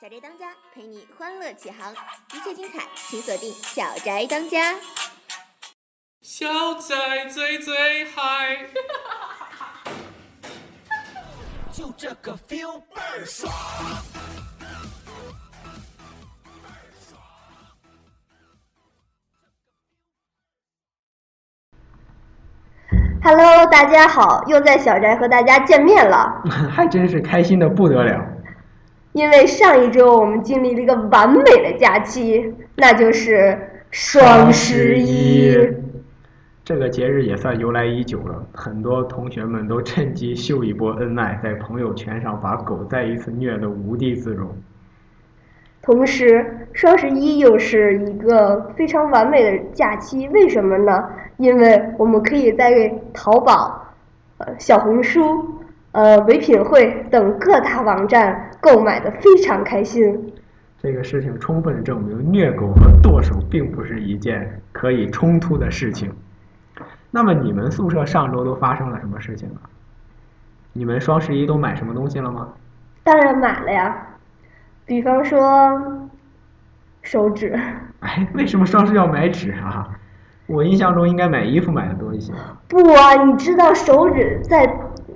小宅当家陪你欢乐启航，一切精彩请锁定小宅当家。小宅最最嗨，就这个 feel 倍儿爽。Hello，大家好，又在小宅和大家见面了。还真是开心的不得了。因为上一周我们经历了一个完美的假期，那就是双十一。这个节日也算由来已久了，很多同学们都趁机秀一波恩爱，在朋友圈上把狗再一次虐得无地自容。同时，双十一又是一个非常完美的假期，为什么呢？因为我们可以在淘宝、呃小红书、呃唯品会等各大网站购买的非常开心。这个事情充分证明，虐狗和剁手并不是一件可以冲突的事情。那么你们宿舍上周都发生了什么事情啊？你们双十一都买什么东西了吗？当然买了呀，比方说手纸。哎，为什么双十一要买纸啊？我印象中应该买衣服买的多一些。不啊，你知道手纸在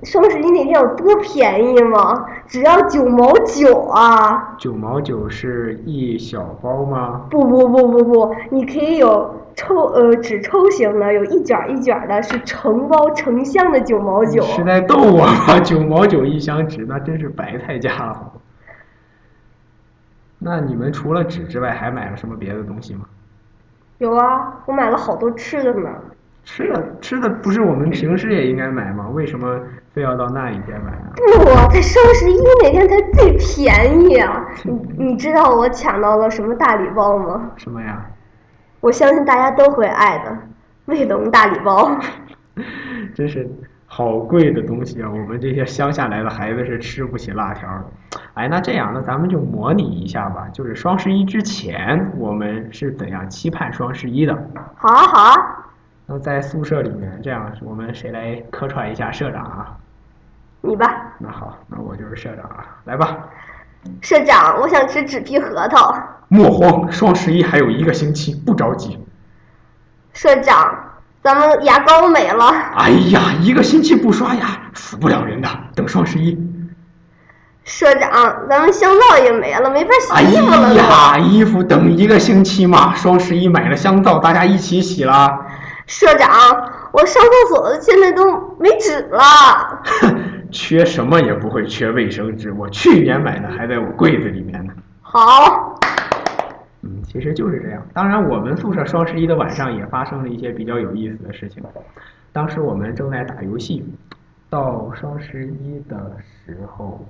双十一那天有多便宜吗？只要九毛九啊！九毛九是一小包吗？不不不不不，你可以有抽呃纸抽型的，有一卷一卷的，是成包成箱的九毛九。是在逗我吗？九毛九一箱纸，那真是白菜价了。那你们除了纸之外，还买了什么别的东西吗？有啊，我买了好多吃的呢。吃的吃的不是我们平时也应该买吗？为什么非要到那一天买啊？不，在双十一那天才最便宜啊！你你知道我抢到了什么大礼包吗？什么呀？我相信大家都会爱的，卫龙大礼包。真是好贵的东西啊！我们这些乡下来的孩子是吃不起辣条的。哎，那这样，那咱们就模拟一下吧，就是双十一之前我们是怎样期盼双十一的？好啊好啊，那在宿舍里面，这样我们谁来客串一下社长啊？你吧，那好，那我就是社长啊，来吧。社长，我想吃纸皮核桃。莫慌，双十一还有一个星期，不着急。社长，咱们牙膏没了。哎呀，一个星期不刷牙，死不了人的。等双十一。社长，咱们香皂也没了，没法哎洗衣服了哎。呀，衣服等一个星期嘛，双十一买了香皂，大家一起洗啦。社长，我上厕所现在都没纸了。缺什么也不会缺卫生纸，我去年买的还在我柜子里面呢。好，嗯，其实就是这样。当然，我们宿舍双十一的晚上也发生了一些比较有意思的事情。当时我们正在打游戏，到双十一的时候，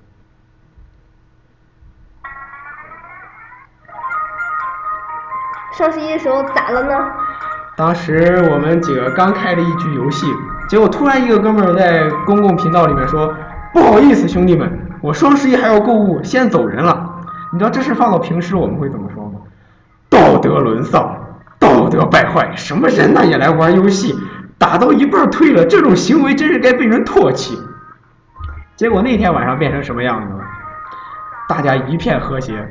双十一的时候咋了呢？当时我们几个刚开了一局游戏，结果突然一个哥们儿在公共频道里面说：“不好意思，兄弟们，我双十一还要购物，先走人了。”你知道这事放到平时我们会怎么说吗？道德沦丧，道德败坏，什么人呐也来玩游戏，打到一半退了，这种行为真是该被人唾弃。结果那天晚上变成什么样子了？大家一片和谐，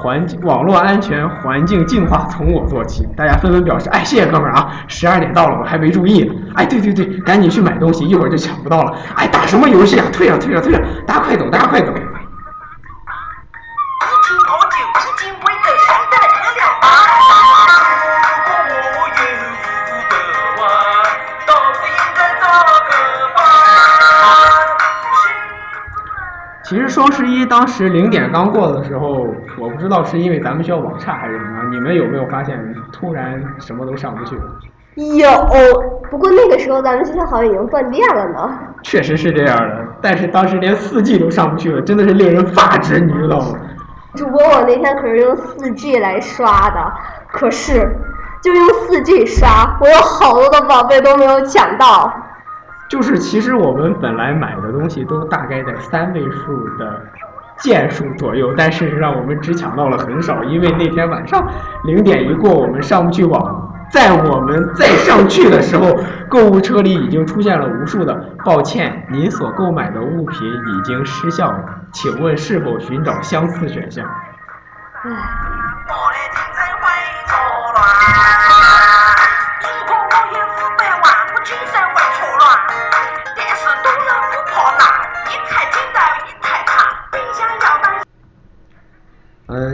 环境网络安全、环境净化从我做起。大家纷纷表示：“哎，谢谢哥们儿啊！十二点到了，我还没注意呢。哎，对对对，赶紧去买东西，一会儿就抢不到了。哎，打什么游戏啊？退了退了退了！大家快走，大家快走！其实双十一当时零点刚过的时候，我不知道是因为咱们学校网差还是怎么样，你们有没有发现突然什么都上不去了？有，不过那个时候咱们学校好像已经断电了呢。确实是这样的，但是当时连四 G 都上不去了，真的是令人发指，你知道吗？主播，我那天可是用四 G 来刷的，可是就用四 G 刷，我有好多的宝贝都没有抢到。就是其实我们本来买的东西都大概在三位数的件数左右，但事实上我们只抢到了很少，因为那天晚上零点一过，我们上不去网，在我们再上去的时候，购物车里已经出现了无数的“抱歉，您所购买的物品已经失效了，请问是否寻找相似选项？”唉，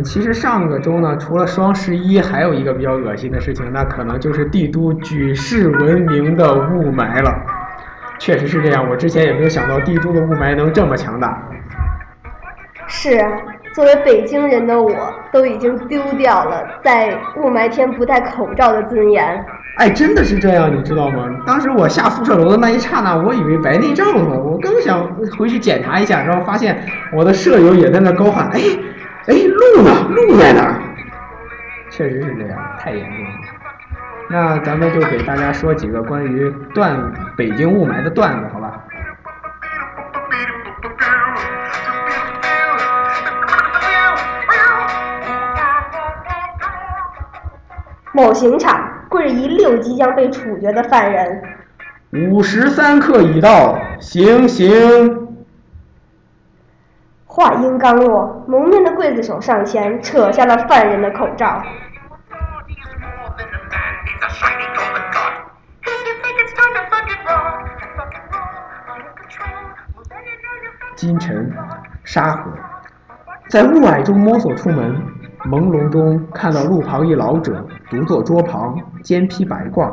其实上个周呢，除了双十一，还有一个比较恶心的事情，那可能就是帝都举世闻名的雾霾了。确实是这样，我之前也没有想到帝都的雾霾能这么强大。是啊，作为北京人的我，都已经丢掉了在雾霾天不戴口罩的尊严。哎，真的是这样，你知道吗？当时我下宿舍楼的那一刹那，我以为白内障了，我刚想回去检查一下，然后发现我的舍友也在那高喊：“哎，哎，路呢？路在哪儿？”确实是这样，太严重了。那咱们就给大家说几个关于段北京雾霾的段子，好吧？某刑场，跪一六即将被处决的犯人，五时三刻已到，行刑。话音刚落，蒙面的刽子手上前扯下了犯人的口罩。今晨，沙河，在雾霭中摸索出门，朦胧中看到路旁一老者独坐桌旁，肩披白褂，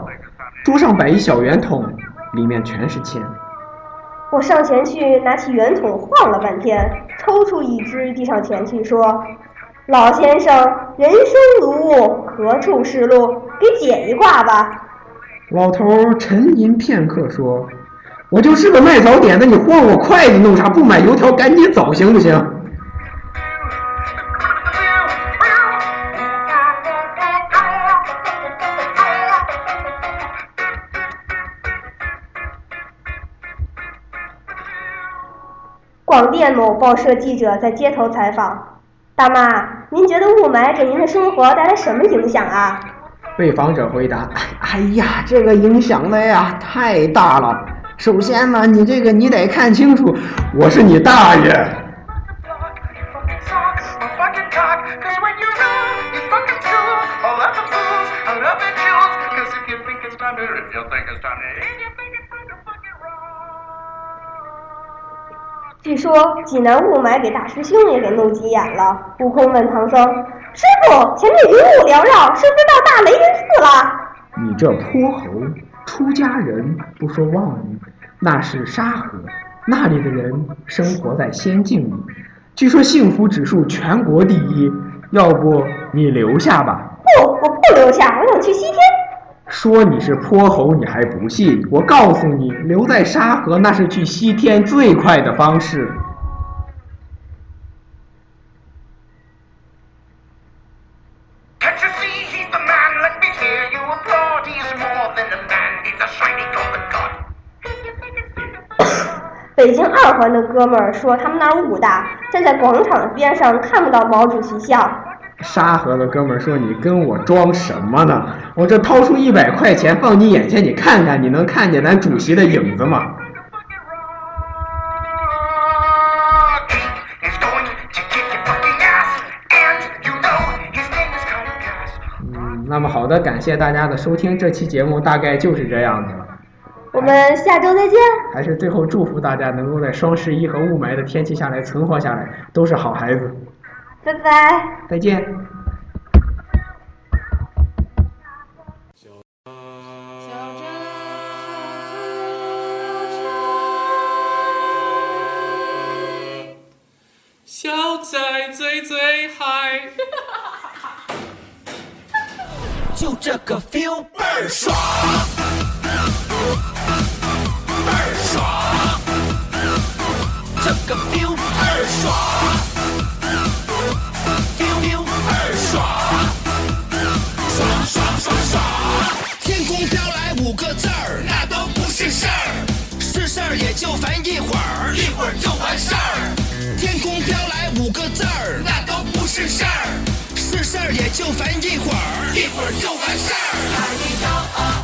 桌上摆一小圆筒，里面全是钱。我上前去拿起圆筒晃了半天，抽出一支递上前去说：“老先生，人生如雾，何处是路？给解一卦吧。”老头沉吟片刻说：“我就是个卖早点的，你晃我筷子弄啥？不买油条赶紧走，行不行？”广电某报社记者在街头采访：“大妈，您觉得雾霾给您的生活带来什么影响啊？”被访者回答：“ 哎呀，这个影响的呀太大了。首先呢，你这个你得看清楚，我是你大爷。据说济南雾霾给大师兄也给弄急眼了。悟空问唐僧：“师傅，前面云雾缭绕，是不是到大雷音寺了？”你这泼猴，出家人不说妄语，那是沙河，那里的人生活在仙境里，据说幸福指数全国第一。要不你留下吧？不，我不留下，我想去西天。说你是泼猴，你还不信？我告诉你，留在沙河那是去西天最快的方式。北京二环的哥们儿说，他们那儿雾大，站在广场边上看不到毛主席像。沙河的哥们儿说：“你跟我装什么呢？我这掏出一百块钱放你眼前，你看看，你能看见咱主席的影子吗 He's going to kick your fucking ass. And you know his name is Colin Gas.？” 嗯，那么好的，感谢大家的收听，这期节目大概就是这样子了。我们下周再见。还是最后祝福大家能够在双十一和雾霾的天气下来存活下来，都是好孩子。拜拜。再见。小仔最最嗨。就这个 feel 倍儿爽，倍儿爽，这个 feel 倍儿爽就烦一会儿，一会儿就完事儿。天空飘来五个字儿，那都不是事儿，是事儿也就烦一会儿，一会儿就完事儿。